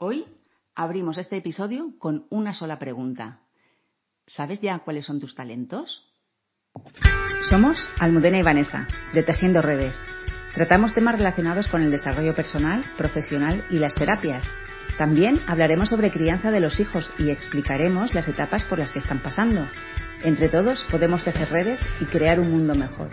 Hoy abrimos este episodio con una sola pregunta. ¿Sabes ya cuáles son tus talentos? Somos Almudena y Vanessa, de Tejiendo Redes. Tratamos temas relacionados con el desarrollo personal, profesional y las terapias. También hablaremos sobre crianza de los hijos y explicaremos las etapas por las que están pasando. Entre todos podemos tejer redes y crear un mundo mejor.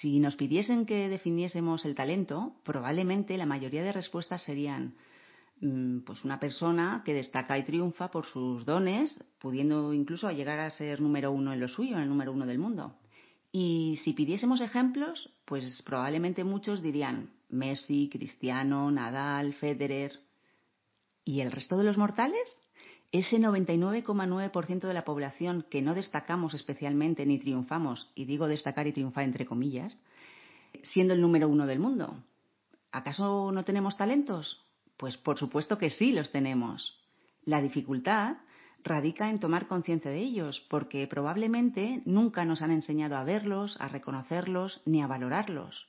Si nos pidiesen que definiésemos el talento, probablemente la mayoría de respuestas serían mm, pues una persona que destaca y triunfa por sus dones, pudiendo incluso llegar a ser número uno en lo suyo, en el número uno del mundo. Y si pidiésemos ejemplos, pues probablemente muchos dirían Messi, Cristiano, Nadal, Federer. ¿Y el resto de los mortales? Ese 99,9% de la población que no destacamos especialmente ni triunfamos, y digo destacar y triunfar entre comillas, siendo el número uno del mundo. ¿Acaso no tenemos talentos? Pues por supuesto que sí los tenemos. La dificultad radica en tomar conciencia de ellos, porque probablemente nunca nos han enseñado a verlos, a reconocerlos ni a valorarlos.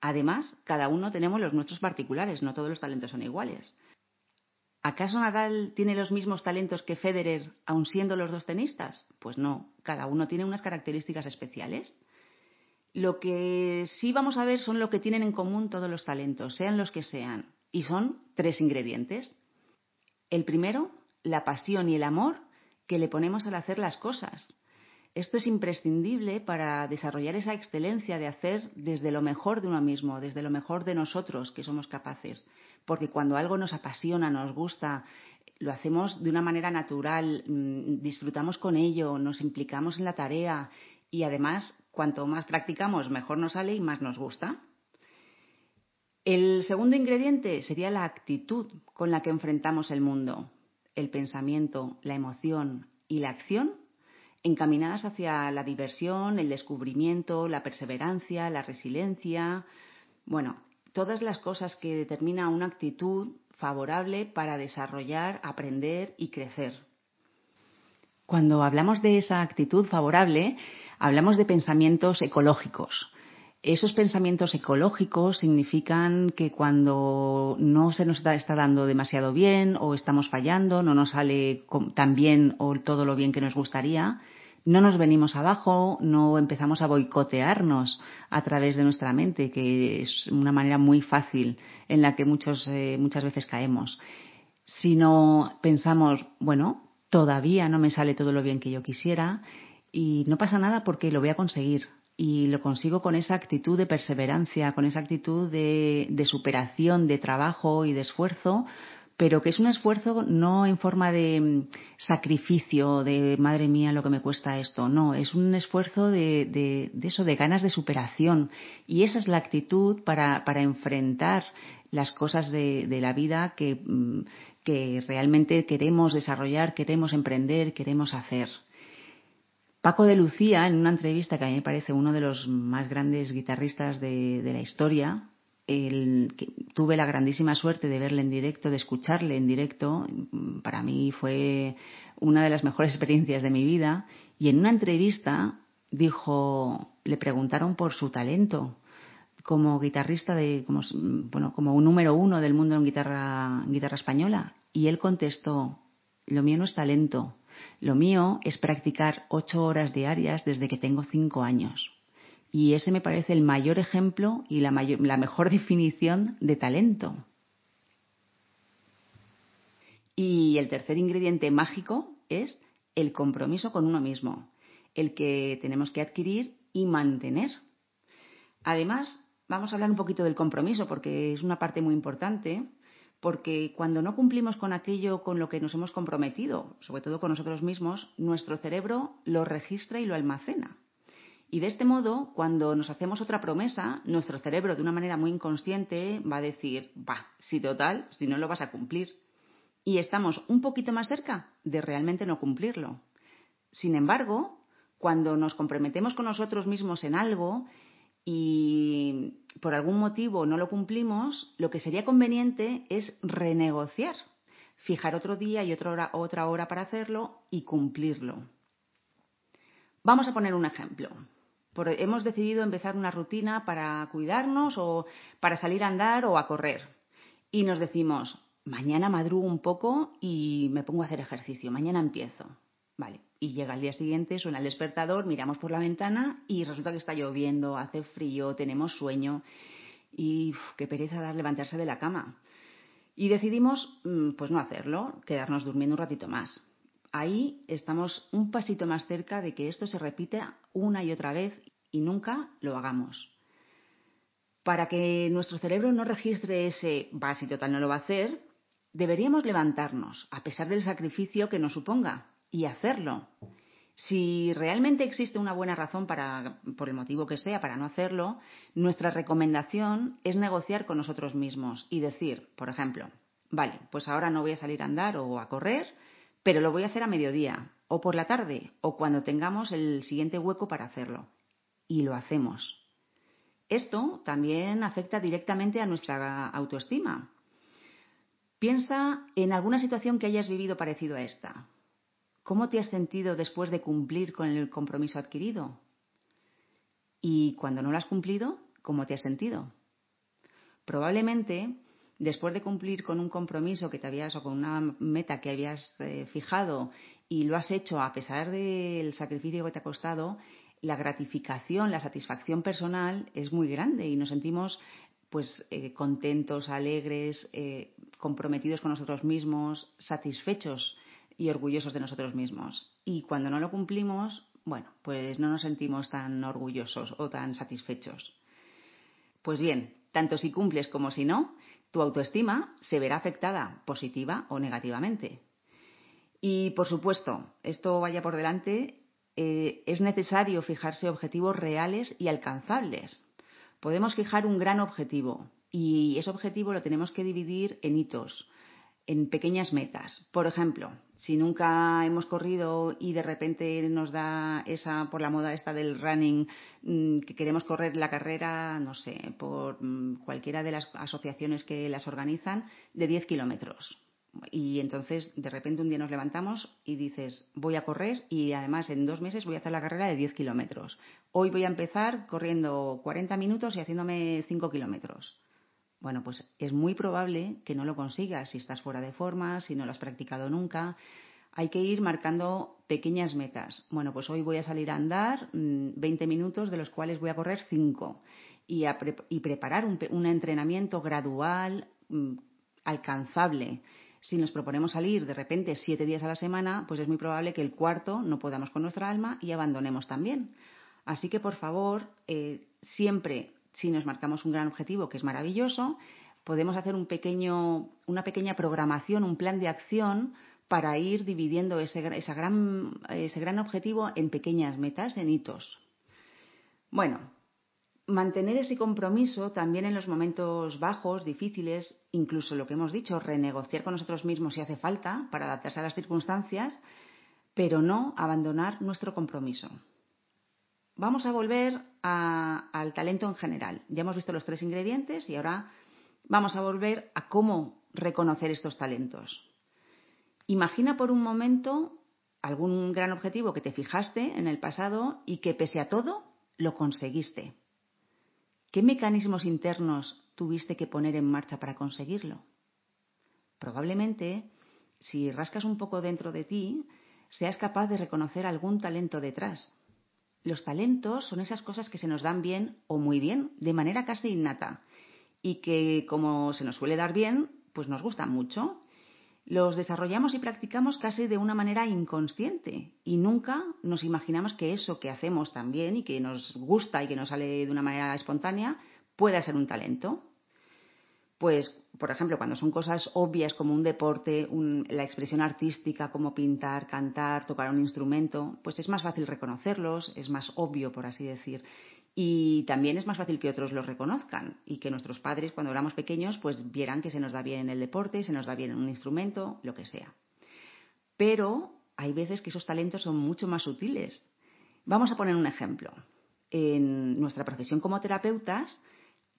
Además, cada uno tenemos los nuestros particulares, no todos los talentos son iguales. ¿Acaso Nadal tiene los mismos talentos que Federer, aun siendo los dos tenistas? Pues no, cada uno tiene unas características especiales. Lo que sí vamos a ver son lo que tienen en común todos los talentos, sean los que sean, y son tres ingredientes. El primero, la pasión y el amor que le ponemos al hacer las cosas. Esto es imprescindible para desarrollar esa excelencia de hacer desde lo mejor de uno mismo, desde lo mejor de nosotros que somos capaces porque cuando algo nos apasiona, nos gusta, lo hacemos de una manera natural, mm, disfrutamos con ello, nos implicamos en la tarea y además cuanto más practicamos mejor nos sale y más nos gusta. El segundo ingrediente sería la actitud con la que enfrentamos el mundo, el pensamiento, la emoción y la acción encaminadas hacia la diversión, el descubrimiento, la perseverancia, la resiliencia, bueno, todas las cosas que determina una actitud favorable para desarrollar, aprender y crecer. Cuando hablamos de esa actitud favorable, hablamos de pensamientos ecológicos. Esos pensamientos ecológicos significan que cuando no se nos está dando demasiado bien o estamos fallando, no nos sale tan bien o todo lo bien que nos gustaría, no nos venimos abajo, no empezamos a boicotearnos a través de nuestra mente, que es una manera muy fácil en la que muchos, eh, muchas veces caemos, sino pensamos, bueno, todavía no me sale todo lo bien que yo quisiera y no pasa nada porque lo voy a conseguir. Y lo consigo con esa actitud de perseverancia, con esa actitud de, de superación, de trabajo y de esfuerzo, pero que es un esfuerzo no en forma de mm, sacrificio, de madre mía lo que me cuesta esto, no, es un esfuerzo de, de, eso, de ganas de superación. Y esa es la actitud para, para enfrentar las cosas de, de la vida que, mm, que realmente queremos desarrollar, queremos emprender, queremos hacer. Paco de Lucía, en una entrevista que a mí me parece uno de los más grandes guitarristas de, de la historia, el, que tuve la grandísima suerte de verle en directo, de escucharle en directo, para mí fue una de las mejores experiencias de mi vida. Y en una entrevista dijo, le preguntaron por su talento como guitarrista de, como, bueno, como un número uno del mundo en guitarra, en guitarra española. Y él contestó, lo mío no es talento, lo mío es practicar ocho horas diarias desde que tengo cinco años. Y ese me parece el mayor ejemplo y la, mejor definición de talento. Y el tercer ingrediente mágico es el compromiso con uno mismo, el que tenemos que adquirir y mantener. Además, vamos a hablar un poquito del compromiso porque es una parte muy importante, porque cuando no cumplimos con aquello con lo que nos hemos comprometido, sobre todo con nosotros mismos, nuestro cerebro lo registra y lo almacena. Y de este modo, cuando nos hacemos otra promesa, nuestro cerebro, de una manera muy inconsciente, va a decir, va, si total, si no lo vas a cumplir. Y estamos un poquito más cerca de realmente no cumplirlo. Sin embargo, cuando nos comprometemos con nosotros mismos en algo y por algún motivo no lo cumplimos, lo que sería conveniente es renegociar, fijar otro día y otra hora, otra hora para hacerlo y cumplirlo. Vamos a poner un ejemplo. Hemos decidido empezar una rutina para cuidarnos o para salir a andar o a correr. Y nos decimos, mañana madrugo un poco y me pongo a hacer ejercicio, mañana empiezo. Vale, y llega el día siguiente, suena el despertador, miramos por la ventana y resulta que está lloviendo, hace frío, tenemos sueño y qué pereza dar levantarse de la cama. Y decidimos, mm, pues no hacerlo, quedarnos durmiendo un ratito más. Ahí estamos un pasito más cerca de que esto se repita una y otra vez y nunca lo hagamos. Para que nuestro cerebro no registre ese va si total no lo va a hacer, deberíamos levantarnos, a pesar del sacrificio que nos suponga, y hacerlo. Si realmente existe una buena razón para, por el motivo que sea, para no hacerlo, nuestra recomendación es negociar con nosotros mismos y decir, por ejemplo, vale, pues ahora no voy a salir a andar o a correr, pero lo voy a hacer a mediodía, o por la tarde, o cuando tengamos el siguiente hueco para hacerlo. Y lo hacemos. Esto también afecta directamente a nuestra autoestima. Piensa en alguna situación que hayas vivido parecido a esta. ¿Cómo te has sentido después de cumplir con el compromiso adquirido? Y cuando no lo has cumplido, ¿cómo te has sentido? Probablemente, después de cumplir con un compromiso que te habías o con una meta que habías eh, fijado y lo has hecho a pesar del sacrificio que te ha costado, la gratificación, la satisfacción personal es muy grande y nos sentimos pues eh, contentos, alegres, eh, comprometidos con nosotros mismos, satisfechos y orgullosos de nosotros mismos. Y cuando no lo cumplimos, bueno, pues no nos sentimos tan orgullosos o tan satisfechos. Pues bien, tanto si cumples como si no, tu autoestima se verá afectada positiva o negativamente. Y por supuesto, esto vaya por delante, eh, es necesario fijarse objetivos reales y alcanzables. Podemos fijar un gran objetivo y ese objetivo lo tenemos que dividir en hitos, en pequeñas metas. Por ejemplo, si nunca hemos corrido y de repente nos da esa, por la moda esta del running, mm, que queremos correr la carrera, no sé, por mm, cualquiera de las asociaciones que las organizan, de 10 kilómetros. Y entonces, de repente, un día nos levantamos y dices, voy a correr y además en dos meses voy a hacer la carrera de 10 kilómetros. Hoy voy a empezar corriendo 40 minutos y haciéndome 5 kilómetros. Bueno, pues es muy probable que no lo consigas si estás fuera de forma, si no lo has practicado nunca. Hay que ir marcando pequeñas metas. Bueno, pues hoy voy a salir a andar 20 mm, minutos, de los cuales voy a correr 5. Y, preparar un, entrenamiento gradual, mm, alcanzable. Si nos proponemos salir de repente siete días a la semana, pues es muy probable que el cuarto no podamos con nuestra alma y abandonemos también. Así que, por favor, eh, siempre si nos marcamos un gran objetivo, que es maravilloso, podemos hacer un pequeño, una pequeña programación, un plan de acción para ir dividiendo ese, gran, ese gran objetivo en pequeñas metas, en hitos. Bueno, mantener ese compromiso también en los momentos bajos, difíciles, incluso lo que hemos dicho, renegociar con nosotros mismos si hace falta para adaptarse a las circunstancias, pero no abandonar nuestro compromiso. Vamos a volver al talento en general. Ya hemos visto los tres ingredientes y ahora vamos a volver a cómo reconocer estos talentos. Imagina por un momento algún gran objetivo que te fijaste en el pasado y que pese a todo lo conseguiste. ¿Qué mecanismos internos tuviste que poner en marcha para conseguirlo? Probablemente, si rascas un poco dentro de ti, seas capaz de reconocer algún talento detrás, los talentos son esas cosas que se nos dan bien o muy bien, de manera casi innata, y que como se nos suele dar bien, pues nos gustan mucho. Los desarrollamos y practicamos casi de una manera inconsciente y nunca nos imaginamos que eso que hacemos también y que nos gusta y que nos sale de una manera espontánea pueda ser un talento pues, por ejemplo, cuando son cosas obvias como un deporte, la expresión artística como pintar, cantar, tocar un instrumento, pues es más fácil reconocerlos, es más obvio, por así decir. Y también es más fácil que otros los reconozcan y que nuestros padres, cuando éramos pequeños, pues vieran que se nos da bien el deporte, se nos da bien un instrumento, lo que sea. Pero hay veces que esos talentos son mucho más sutiles. Vamos a poner un ejemplo. En nuestra profesión como terapeutas,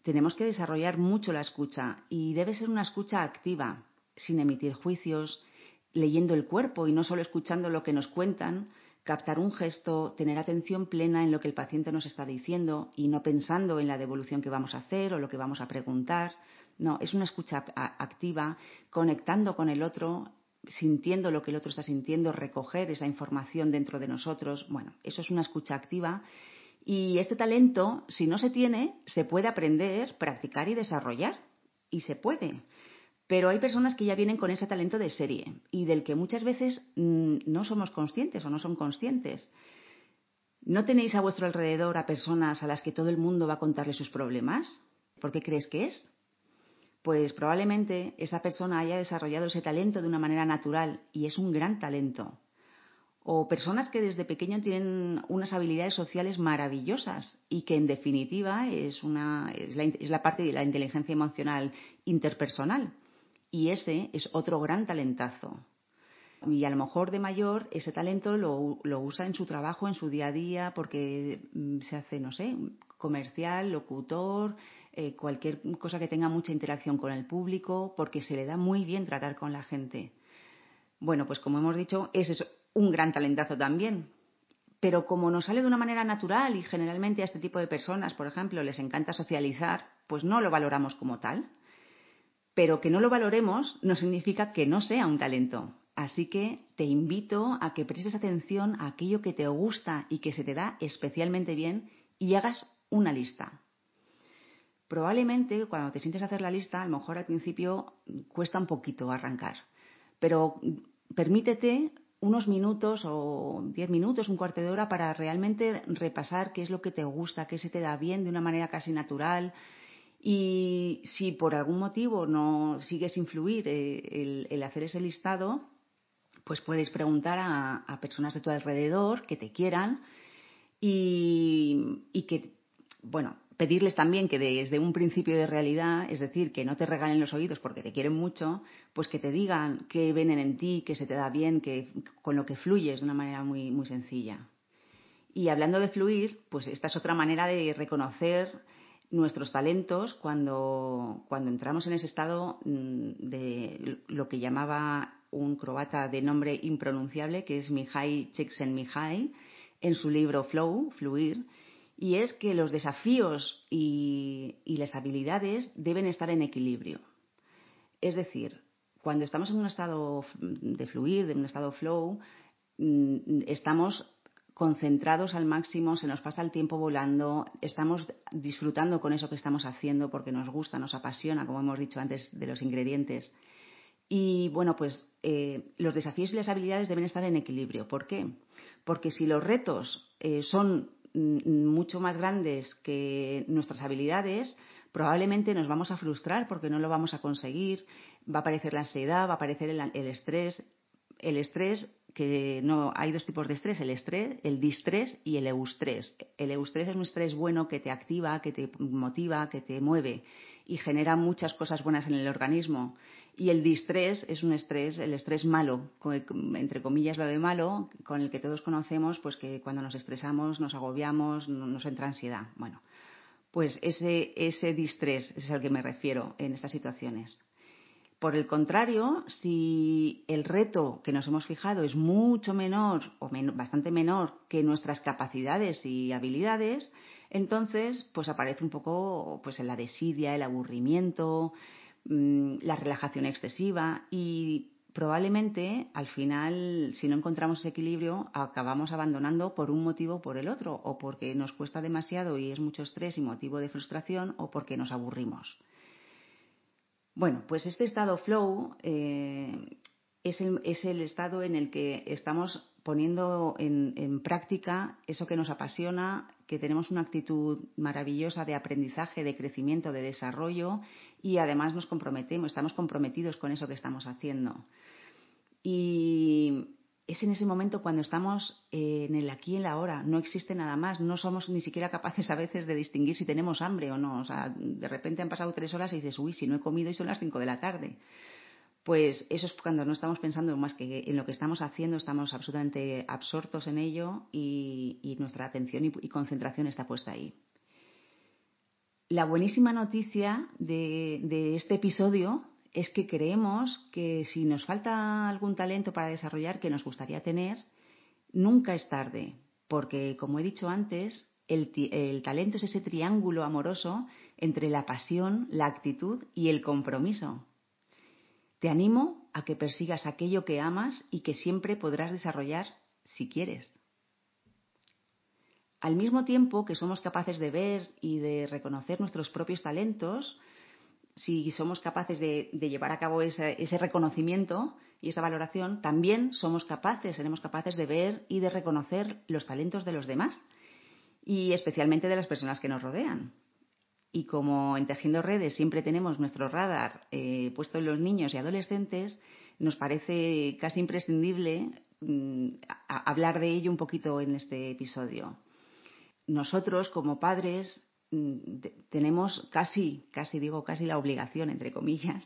tenemos que desarrollar mucho la escucha y debe ser una escucha activa, sin emitir juicios, leyendo el cuerpo y no solo escuchando lo que nos cuentan, captar un gesto, tener atención plena en lo que el paciente nos está diciendo y no pensando en la devolución que vamos a hacer o lo que vamos a preguntar. No, es una escucha activa, conectando con el otro, sintiendo lo que el otro está sintiendo, recoger esa información dentro de nosotros. Bueno, eso es una escucha activa. Y este talento, si no se tiene, se puede aprender, practicar y desarrollar. Y se puede. Pero hay personas que ya vienen con ese talento de serie y del que muchas veces mm, no somos conscientes o no son conscientes. ¿No tenéis a vuestro alrededor a personas a las que todo el mundo va a contarle sus problemas? ¿Por qué crees que es? Pues probablemente esa persona haya desarrollado ese talento de una manera natural y es un gran talento. O personas que desde pequeño tienen unas habilidades sociales maravillosas y que en definitiva es, una, es, la, es la parte de la inteligencia emocional interpersonal y ese es otro gran talentazo. Y a lo mejor de mayor ese talento lo, usa en su trabajo, en su día a día, porque mm, se hace, no sé, comercial, locutor, eh, cualquier cosa que tenga mucha interacción con el público, porque se le da muy bien tratar con la gente. Bueno, pues como hemos dicho, ese es un gran talentazo también. Pero como nos sale de una manera natural y generalmente a este tipo de personas, por ejemplo, les encanta socializar, pues no lo valoramos como tal. Pero que no lo valoremos no significa que no sea un talento. Así que te invito a que prestes atención a aquello que te gusta y que se te da especialmente bien y hagas una lista. Probablemente cuando te sientes a hacer la lista, a lo mejor al principio cuesta un poquito arrancar, pero permítete unos minutos o diez minutos, un cuarto de hora para realmente repasar qué es lo que te gusta, qué se te da bien de una manera casi natural, y si por algún motivo no sigues influir eh, el, hacer ese listado, pues puedes preguntar a, personas de tu alrededor que te quieran y, que, bueno, pedirles también que desde un principio de realidad, es decir, que no te regalen los oídos porque te quieren mucho, pues que te digan qué ven en ti, que se te da bien, que con lo que fluyes de una manera muy, muy sencilla. Y hablando de fluir, pues esta es otra manera de reconocer nuestros talentos cuando, cuando entramos en ese estado mm, de lo que llamaba un croata de nombre impronunciable, que es Mihai Csikszentmihalyi, en su libro Flow, Fluir, y es que los desafíos y, las habilidades deben estar en equilibrio. Es decir, cuando estamos en un estado de fluir, de un estado flow, mm, estamos concentrados al máximo, se nos pasa el tiempo volando, estamos disfrutando con eso que estamos haciendo porque nos gusta, nos apasiona, como hemos dicho antes de los ingredientes. Y bueno, pues eh, los desafíos y las habilidades deben estar en equilibrio. ¿Por qué? Porque si los retos eh, son mucho más grandes que nuestras habilidades, probablemente nos vamos a frustrar porque no lo vamos a conseguir, va a aparecer la ansiedad, va a aparecer el estrés. El estrés que no hay dos tipos de estrés, el estrés, el distrés y el eustrés. El eustrés es un estrés bueno que te activa, que te motiva, que te mueve y genera muchas cosas buenas en el organismo. Y el distrés es un estrés, el estrés malo, entre comillas lo de malo, con el que todos conocemos, pues que cuando nos estresamos, nos agobiamos, nos entra ansiedad. Bueno, pues ese, ese distrés es al que me refiero en estas situaciones. Por el contrario, si el reto que nos hemos fijado es mucho menor o bastante menor que nuestras capacidades y habilidades, entonces pues aparece un poco pues la desidia, el aburrimiento, mm, la relajación excesiva y probablemente al final, si no encontramos equilibrio, acabamos abandonando por un motivo o por el otro, o porque nos cuesta demasiado y es mucho estrés y motivo de frustración, o porque nos aburrimos. Bueno, pues este estado flow eh, es, el, estado en el que estamos poniendo en, práctica eso que nos apasiona, que tenemos una actitud maravillosa de aprendizaje, de crecimiento, de desarrollo y además nos comprometemos, estamos comprometidos con eso que estamos haciendo. Y es en ese momento cuando estamos en el aquí y en la ahora, no existe nada más, no somos ni siquiera capaces a veces de distinguir si tenemos hambre o no. O sea, de repente han pasado tres horas y dices, uy, si no he comido y son las cinco de la tarde. Pues eso es cuando no estamos pensando más que en lo que estamos haciendo, estamos absolutamente absortos en ello y, nuestra atención y, concentración está puesta ahí. La buenísima noticia de este episodio es que creemos que si nos falta algún talento para desarrollar que nos gustaría tener, nunca es tarde, porque, como he dicho antes, el, el, talento es ese triángulo amoroso entre la pasión, la actitud y el compromiso. Te animo a que persigas aquello que amas y que siempre podrás desarrollar si quieres. Al mismo tiempo que somos capaces de ver y de reconocer nuestros propios talentos, si somos capaces de, llevar a cabo ese, reconocimiento y esa valoración, también somos capaces, seremos capaces de ver y de reconocer los talentos de los demás y especialmente de las personas que nos rodean. Y como en Tejiendo Redes siempre tenemos nuestro radar eh, puesto en los niños y adolescentes, nos parece casi imprescindible mmm, hablar de ello un poquito en este episodio. Nosotros, como padres, mmm, tenemos casi, casi digo, casi la obligación, entre comillas,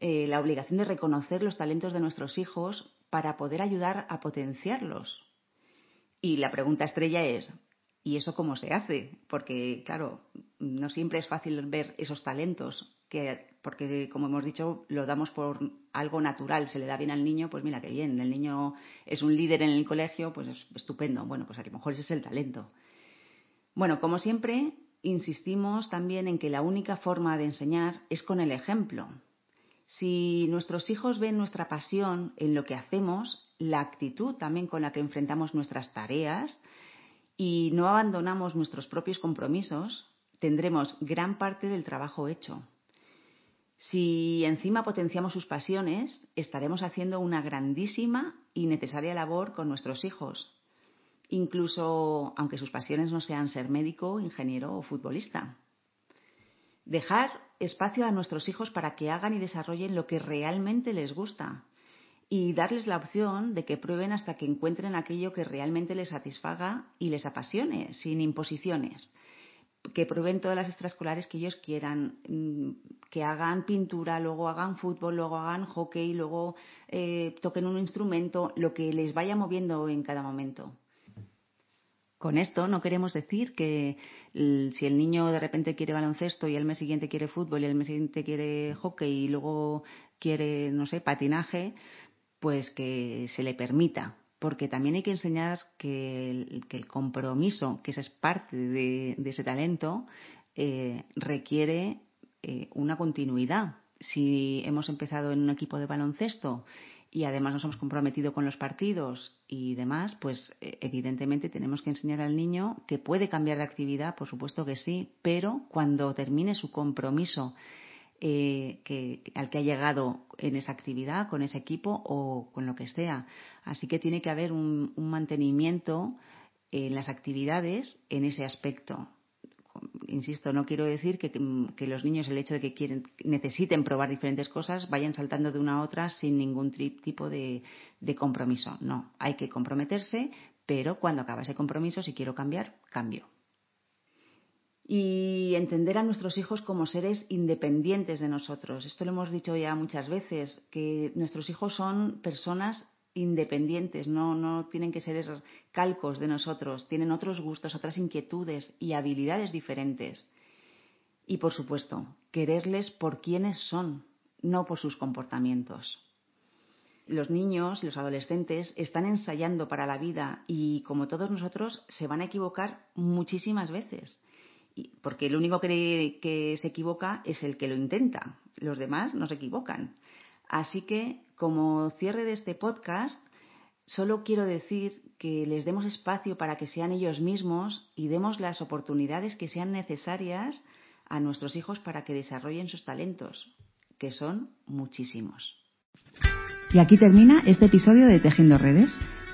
eh, la obligación de reconocer los talentos de nuestros hijos para poder ayudar a potenciarlos. Y la pregunta estrella es, ¿Y eso cómo se hace? Porque, claro, no siempre es fácil ver esos talentos, que, porque, como hemos dicho, lo damos por algo natural, se le da bien al niño, pues mira qué bien, el niño es un líder en el colegio, pues es estupendo. Bueno, pues a lo mejor ese es el talento. Bueno, como siempre, insistimos también en que la única forma de enseñar es con el ejemplo. Si nuestros hijos ven nuestra pasión en lo que hacemos, la actitud también con la que enfrentamos nuestras tareas, y no abandonamos nuestros propios compromisos, tendremos gran parte del trabajo hecho. Si encima potenciamos sus pasiones, estaremos haciendo una grandísima y necesaria labor con nuestros hijos, incluso aunque sus pasiones no sean ser médico, ingeniero o futbolista. Dejar espacio a nuestros hijos para que hagan y desarrollen lo que realmente les gusta, y darles la opción de que prueben hasta que encuentren aquello que realmente les satisfaga y les apasione, sin imposiciones. Que prueben todas las extraescolares que ellos quieran, mm, que hagan pintura, luego hagan fútbol, luego hagan hockey, luego eh, toquen un instrumento, lo que les vaya moviendo en cada momento. Con esto no queremos decir que si el niño de repente quiere baloncesto y el mes siguiente quiere fútbol y el mes siguiente quiere hockey y luego quiere, no sé, patinaje, pues que se le permita, porque también hay que enseñar que el, compromiso, que esa es parte de, de ese talento, eh, requiere eh, una continuidad. Si hemos empezado en un equipo de baloncesto y además nos hemos comprometido con los partidos y demás, pues eh, evidentemente tenemos que enseñar al niño que puede cambiar de actividad, por supuesto que sí, pero cuando termine su compromiso eh, que, al que ha llegado en esa actividad, con ese equipo o con lo que sea. Así que tiene que haber un, un mantenimiento en las actividades en ese aspecto. Insisto, no quiero decir que, los niños, el hecho de que quieren, necesiten probar diferentes cosas, vayan saltando de una a otra sin ningún tipo de compromiso. No, hay que comprometerse, pero cuando acaba ese compromiso, si quiero cambiar, cambio y entender a nuestros hijos como seres independientes de nosotros. Esto lo hemos dicho ya muchas veces, que nuestros hijos son personas independientes, no, no tienen que ser calcos de nosotros, tienen otros gustos, otras inquietudes y habilidades diferentes. Y, por supuesto, quererles por quienes son, no por sus comportamientos. Los niños, los adolescentes, están ensayando para la vida y, como todos nosotros, se van a equivocar muchísimas veces porque el único que, que se equivoca es el que lo intenta, los demás no se equivocan. Así que, como cierre de este podcast, solo quiero decir que les demos espacio para que sean ellos mismos y demos las oportunidades que sean necesarias a nuestros hijos para que desarrollen sus talentos, que son muchísimos. Y aquí termina este episodio de Tejiendo Redes.